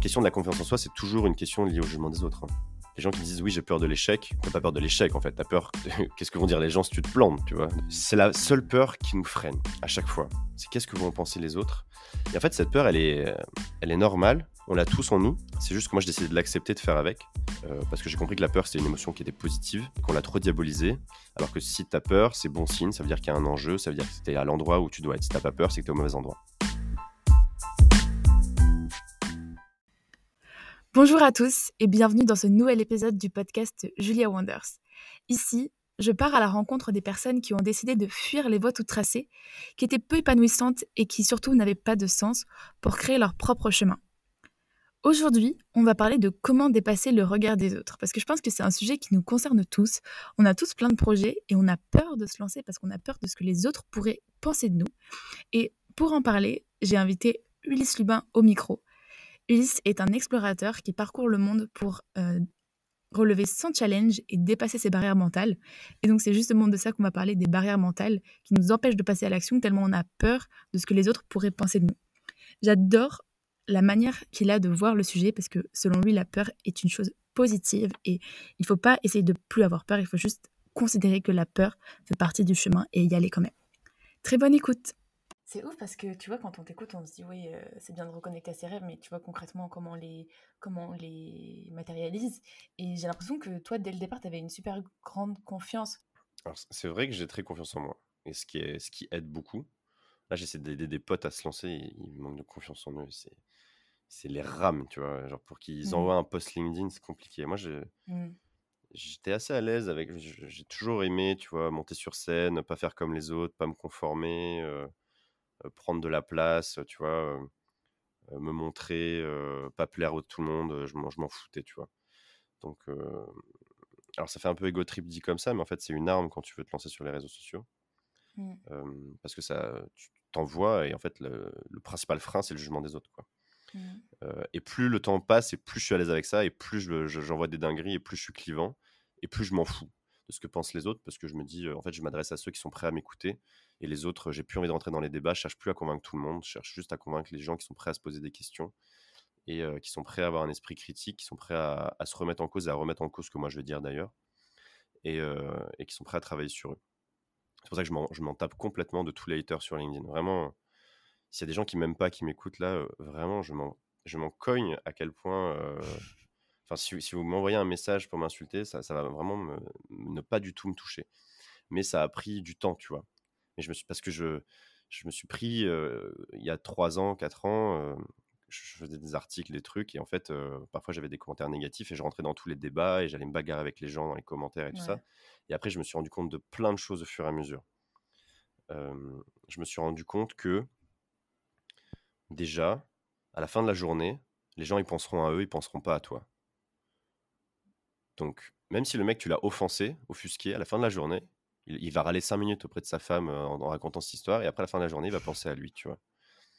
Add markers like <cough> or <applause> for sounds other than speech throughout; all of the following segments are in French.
question de la confiance en soi, c'est toujours une question liée au jugement des autres. hein. Les gens qui disent oui, j'ai peur de l'échec, t'as pas peur de l'échec en fait, t'as peur de... <laughs> qu'est-ce que vont dire les gens si tu te plantes, tu vois. C'est la seule peur qui nous freine à chaque fois. C'est qu'est-ce que vont penser les autres. Et en fait, cette peur, elle est, euh, elle est normale, on l'a tous en nous. C'est juste que moi, j'ai décidé de l'accepter, de faire avec, euh, parce que j'ai compris que la peur, c'était une émotion qui était positive, qu'on l'a trop diabolisée. Alors que si t'as peur, c'est bon signe, ça veut dire qu'il y a un enjeu, ça veut dire que t'es à l'endroit où tu dois être. Si t'as pas peur, c'est que t'es au mauvais endroit. Bonjour à tous et bienvenue dans ce nouvel épisode du podcast Julia Wonders. Ici, je pars à la rencontre des personnes qui ont décidé de fuir les voies toutes tracées, qui étaient peu épanouissantes et qui surtout n'avaient pas de sens pour créer leur propre chemin. Aujourd'hui, on va parler de comment dépasser le regard des autres, parce que je pense que c'est un sujet qui nous concerne tous. On a tous plein de projets et on a peur de se lancer parce qu'on a peur de ce que les autres pourraient penser de nous. Et pour en parler, j'ai invité Ulysse Lubin au micro. Ulysse est un explorateur qui parcourt le monde pour euh, relever son challenge et dépasser ses barrières mentales. Et donc c'est justement de ça qu'on va parler, des barrières mentales qui nous empêchent de passer à l'action tellement on a peur de ce que les autres pourraient penser de nous. J'adore la manière qu'il a de voir le sujet parce que selon lui, la peur est une chose positive et il ne faut pas essayer de plus avoir peur, il faut juste considérer que la peur fait partie du chemin et y aller quand même. Très bonne écoute c'est ouf parce que tu vois, quand on t'écoute, on se dit oui, euh, c'est bien de reconnecter à ses rêves, mais tu vois concrètement comment on les, comment on les matérialise. Et j'ai l'impression que toi, dès le départ, tu avais une super grande confiance. Alors, c'est vrai que j'ai très confiance en moi, et ce qui, est, ce qui aide beaucoup. Là, j'essaie d'aider des potes à se lancer, ils manquent de confiance en eux. C'est, c'est les rames, tu vois. Genre, pour qu'ils Mhm. envoient un post LinkedIn, c'est compliqué. Moi, je, Mm. j'étais assez à l'aise avec. J'ai toujours aimé, tu vois, monter sur scène, pas faire comme les autres, pas me conformer, euh, prendre de la place, tu vois, euh, euh, me montrer, euh, pas plaire à tout le monde, euh, je m'en, foutais, tu vois. Donc, euh, alors ça fait un peu ego trip dit comme ça, mais en fait, c'est une arme quand tu veux te lancer sur les réseaux sociaux. Mm. euh, parce que ça, tu t'envoies et en fait, le, le principal frein, c'est le jugement des autres, quoi. Mm. Euh, et plus le temps passe, et plus je suis à l'aise avec ça, et plus je- je- j'envoie des dingueries, et plus je suis clivant, et plus je m'en fous ce que pensent les autres, parce que je me dis, en fait, je m'adresse à ceux qui sont prêts à m'écouter, et les autres, j'ai plus envie de rentrer dans les débats, je cherche plus à convaincre tout le monde, je cherche juste à convaincre les gens qui sont prêts à se poser des questions, et qui sont prêts à avoir un esprit critique, qui sont prêts à, se remettre en cause, et à remettre en cause ce que moi je vais dire d'ailleurs, et, et qui sont prêts à travailler sur eux. C'est pour ça que je m'en- tape complètement de tous les haters sur LinkedIn. Vraiment, s'il y a des gens qui m'aiment pas, qui m'écoutent là, euh, vraiment, je m'en, je m'en cogne à quel point. Enfin, si, si vous m'envoyez un message pour m'insulter, ça, ça va vraiment me- ne pas du tout me toucher. Mais ça a pris du temps, tu vois. Mais je me suis, parce que je, je me suis pris euh, il y a 3 ans, 4 ans, euh, je faisais des articles, des trucs, et en fait, euh, parfois j'avais des commentaires négatifs et je rentrais dans tous les débats et j'allais me bagarrer avec les gens dans les commentaires et tout ça. Et après, je me suis rendu compte de plein de choses au fur et à mesure. Je me suis rendu compte que déjà, à la fin de la journée, les gens ils penseront à eux, ils penseront pas à toi. Donc, même si le mec tu l'as offensé, offusqué, à la fin de la journée, il, il va râler 5 minutes auprès de sa femme euh, en, en racontant cette histoire, et après à la fin de la journée, il va penser à lui, tu vois.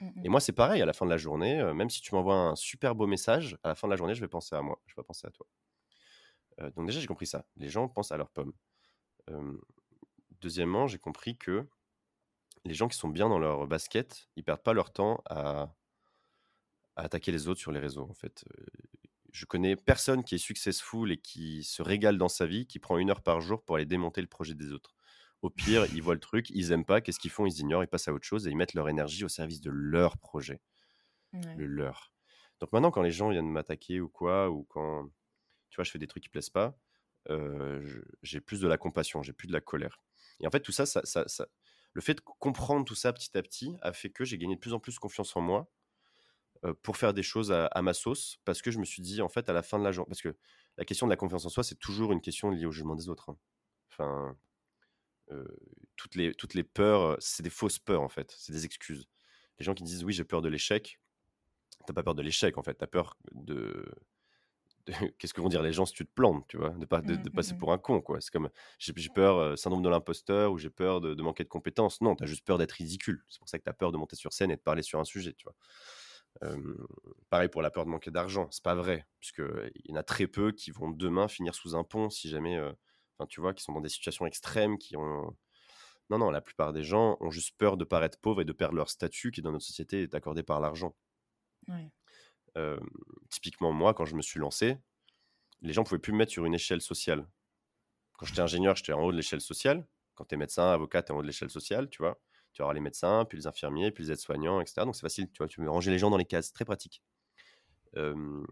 Mm, Et mm. moi, c'est pareil, à la fin de la journée, euh, même si tu m'envoies un super beau message, à la fin de la journée, je vais penser à moi, je vais pas penser à toi. Euh, donc déjà, j'ai compris ça. Les gens pensent à leurs pommes. Euh, deuxièmement, j'ai compris que les gens qui sont bien dans leur basket, ils perdent pas leur temps à, à attaquer les autres sur les réseaux. En fait, je connais personne qui est successful et qui se régale dans sa vie, qui prend une heure par jour pour aller démonter le projet des autres. Au pire, ils voient le truc, ils aiment pas, qu'est-ce qu'ils font? Ils ignorent, ils passent à autre chose et ils mettent leur énergie au service de leur projet, Ouais. le leur. Donc maintenant, quand les gens viennent m'attaquer ou quoi, ou quand tu vois, je fais des trucs qui plaisent pas, euh, j'ai plus de la compassion, j'ai plus de la colère. Et en fait, tout ça, ça, ça- ça- le fait de comprendre tout ça petit à petit a fait que j'ai gagné de plus en plus confiance en moi pour faire des choses à, à ma sauce, parce que je me suis dit, en fait, à la fin de la journée, parce que la question de la confiance en soi, c'est toujours une question liée au jugement des autres. hein. Enfin, euh, toutes, les, toutes les peurs, c'est des fausses peurs, en fait, c'est des excuses. Les gens qui disent, oui, j'ai peur de l'échec, t'as pas peur de l'échec, en fait, t'as peur de, de- <laughs> qu'est-ce que vont dire les gens si tu te plantes, tu vois, de, pas, de, Mm, de mm, passer mm. pour un con, quoi. C'est comme, j'ai j'ai peur, euh, syndrome de l'imposteur, ou j'ai peur de, de manquer de compétences. Non, t'as juste peur d'être ridicule. C'est pour ça que t'as peur de monter sur scène et de parler sur un sujet, tu vois? Pareil pour la peur de manquer d'argent, c'est pas vrai, puisque il y en a très peu qui vont demain finir sous un pont si jamais, enfin tu vois, qui sont dans des situations extrêmes, qui ont. Non, non, la plupart des gens ont juste peur de paraître pauvres et de perdre leur statut qui dans notre société est accordé par l'argent. Ouais. typiquement, moi, quand je me suis lancé, les gens pouvaient plus me mettre sur une échelle sociale. Quand j'étais ingénieur, j'étais en haut de l'échelle sociale. Quand tu es médecin, avocat, tu en haut de l'échelle sociale, tu vois. Tu auras les médecins, puis les infirmiers, puis les aides-soignants, etc. Donc c'est facile, tu vois, tu ranger les gens dans les cases, très pratique. Euh,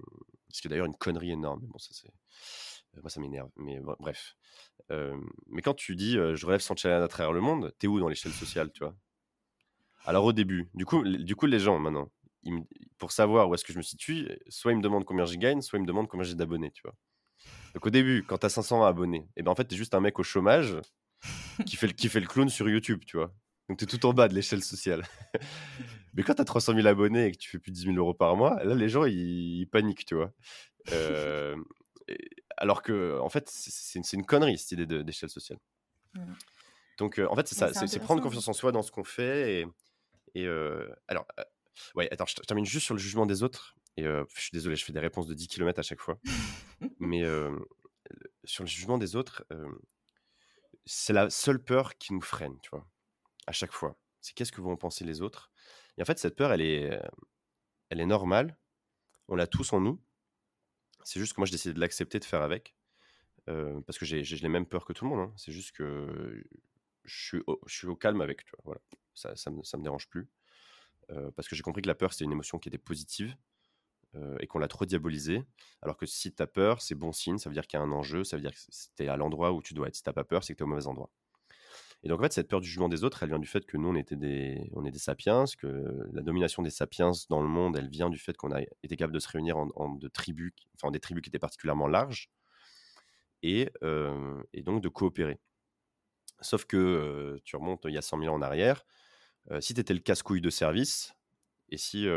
ce qui est d'ailleurs une connerie énorme. Bon, ça c'est. Moi, ça m'énerve. Mais bref. mais quand tu dis je relève sans challenge à travers le monde, t'es où dans l'échelle sociale, tu vois? Alors au début, du coup, du coup, les gens maintenant, pour savoir où est-ce que je me situe, soit ils me demandent combien je gagne, soit ils me demandent combien j'ai d'abonnés, tu vois. Donc au début, quand t'as 500 abonnés, et eh ben en fait, t'es juste un mec au chômage qui fait, le, qui fait le clown sur YouTube, tu vois. Donc t'es tout en bas de l'échelle sociale. <laughs> Mais quand t'as 300 000 abonnés et que tu fais plus de 10 000 euros par mois, là, les gens, ils, paniquent, tu vois. Euh, alors que, en fait, c'est une, connerie, cette idée d'échelle sociale. Mmh. Donc, euh, en fait, c'est ça, c'est prendre confiance en soi dans ce qu'on fait. Et, et euh, alors, ouais, attends, je termine juste sur le jugement des autres. Et je suis désolé, je fais des réponses de 10 km à chaque fois. <laughs> Mais sur le jugement des autres, c'est la seule peur qui nous freine, tu vois, à chaque fois. C'est qu'est-ce que vont penser les autres? Et en fait, cette peur, elle est, elle est normale. On l'a tous en nous. C'est juste que moi, j'ai décidé de l'accepter, de faire avec. parce que j'ai les mêmes peurs que tout le monde. Hein. C'est juste que je suis, au, je suis au calme avec. Tu voilà. Ça, ça, me, dérange plus. parce que j'ai compris que la peur, c'était une émotion qui était positive et qu'on l'a trop diabolisée. Alors que si tu as peur, c'est bon signe, ça veut dire qu'il y a un enjeu, ça veut dire que es à l'endroit où tu dois être. Si tu pas peur, c'est que tu es au mauvais endroit. Et donc, en fait, cette peur du jugement des autres, elle vient du fait que nous, on, était des, on est des sapiens, que la domination des sapiens dans le monde, elle vient du fait qu'on a été capable de se réunir en, de tribus, enfin, des tribus qui étaient particulièrement larges, et, et donc de coopérer. Sauf que tu remontes il y a 100 000 ans en arrière, si tu étais le casse-couille de service, et si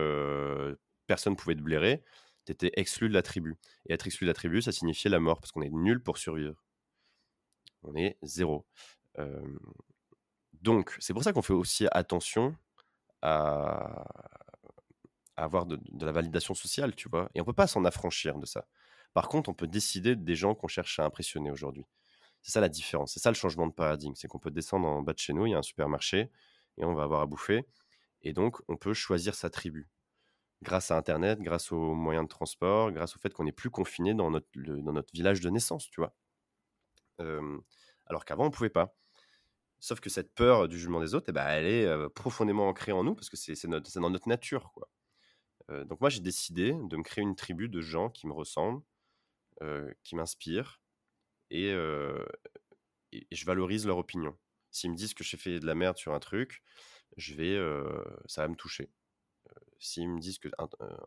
personne pouvait te blairer, tu étais exclu de la tribu. Et être exclu de la tribu, ça signifiait la mort, parce qu'on est nul pour survivre. On est zéro donc, c'est pour ça qu'on fait aussi attention à, avoir de, la validation sociale, tu vois? Et on peut pas s'en affranchir de ça. Par contre, on peut décider des gens qu'on cherche à impressionner aujourd'hui. C'est ça la différence. C'est ça le changement de paradigme. C'est qu'on peut descendre en bas de chez nous, il y a un supermarché, et on va avoir à bouffer. Et donc, on peut choisir sa tribu. Grâce à Internet, grâce aux moyens de transport, grâce au fait qu'on n'est plus confiné dans notre, dans notre village de naissance, tu vois? alors qu'avant, on ne pouvait pas. Sauf que cette peur du jugement des autres, eh ben, elle est profondément ancrée en nous parce que c'est dans notre nature. Quoi. donc moi, j'ai décidé de me créer une tribu de gens qui me ressemblent, qui m'inspirent et, je valorise leur opinion. S'ils me disent que j'ai fait de la merde sur un truc, je vais, ça va me toucher. S'ils me disent que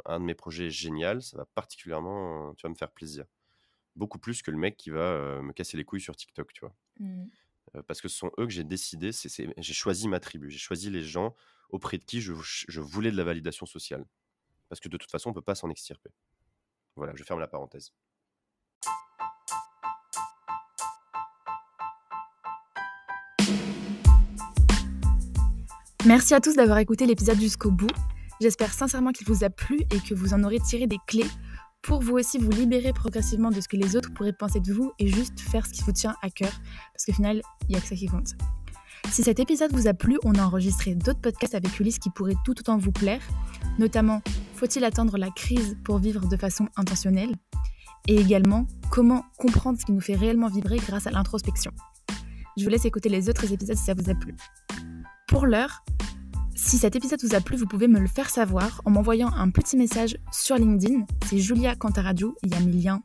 un, de mes projets est génial, ça va particulièrement, tu vas me faire plaisir. Beaucoup plus que le mec qui va me casser les couilles sur TikTok, tu vois. Mmh parce que ce sont eux que j'ai décidé, j'ai choisi ma tribu, j'ai choisi les gens auprès de qui je, voulais de la validation sociale. Parce que de toute façon, on ne peut pas s'en extirper. Voilà, je ferme la parenthèse. Merci à tous d'avoir écouté l'épisode jusqu'au bout. J'espère sincèrement qu'il vous a plu et que vous en aurez tiré des clés pour vous aussi vous libérer progressivement de ce que les autres pourraient penser de vous et juste faire ce qui vous tient à cœur, parce qu'au final, il n'y a que ça qui compte. Si cet épisode vous a plu, on a enregistré d'autres podcasts avec Ulysse qui pourraient tout autant vous plaire, notamment Faut-il attendre la crise pour vivre de façon intentionnelle? Et également comment comprendre ce qui nous fait réellement vibrer grâce à l'introspection? Je vous laisse écouter les autres épisodes si ça vous a plu. Pour l'heure, si cet épisode vous a plu, vous pouvez me le faire savoir en m'envoyant un petit message sur LinkedIn. C'est Julia Cantaradio, il y a mes liens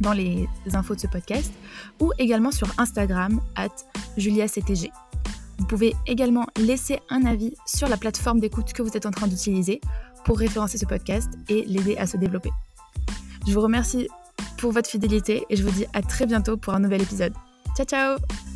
dans les infos de ce podcast, ou également sur Instagram, at JuliaCTG. Vous pouvez également laisser un avis sur la plateforme d'écoute que vous êtes en train d'utiliser pour référencer ce podcast et l'aider à se développer. Je vous remercie pour votre fidélité et je vous dis à très bientôt pour un nouvel épisode. Ciao ciao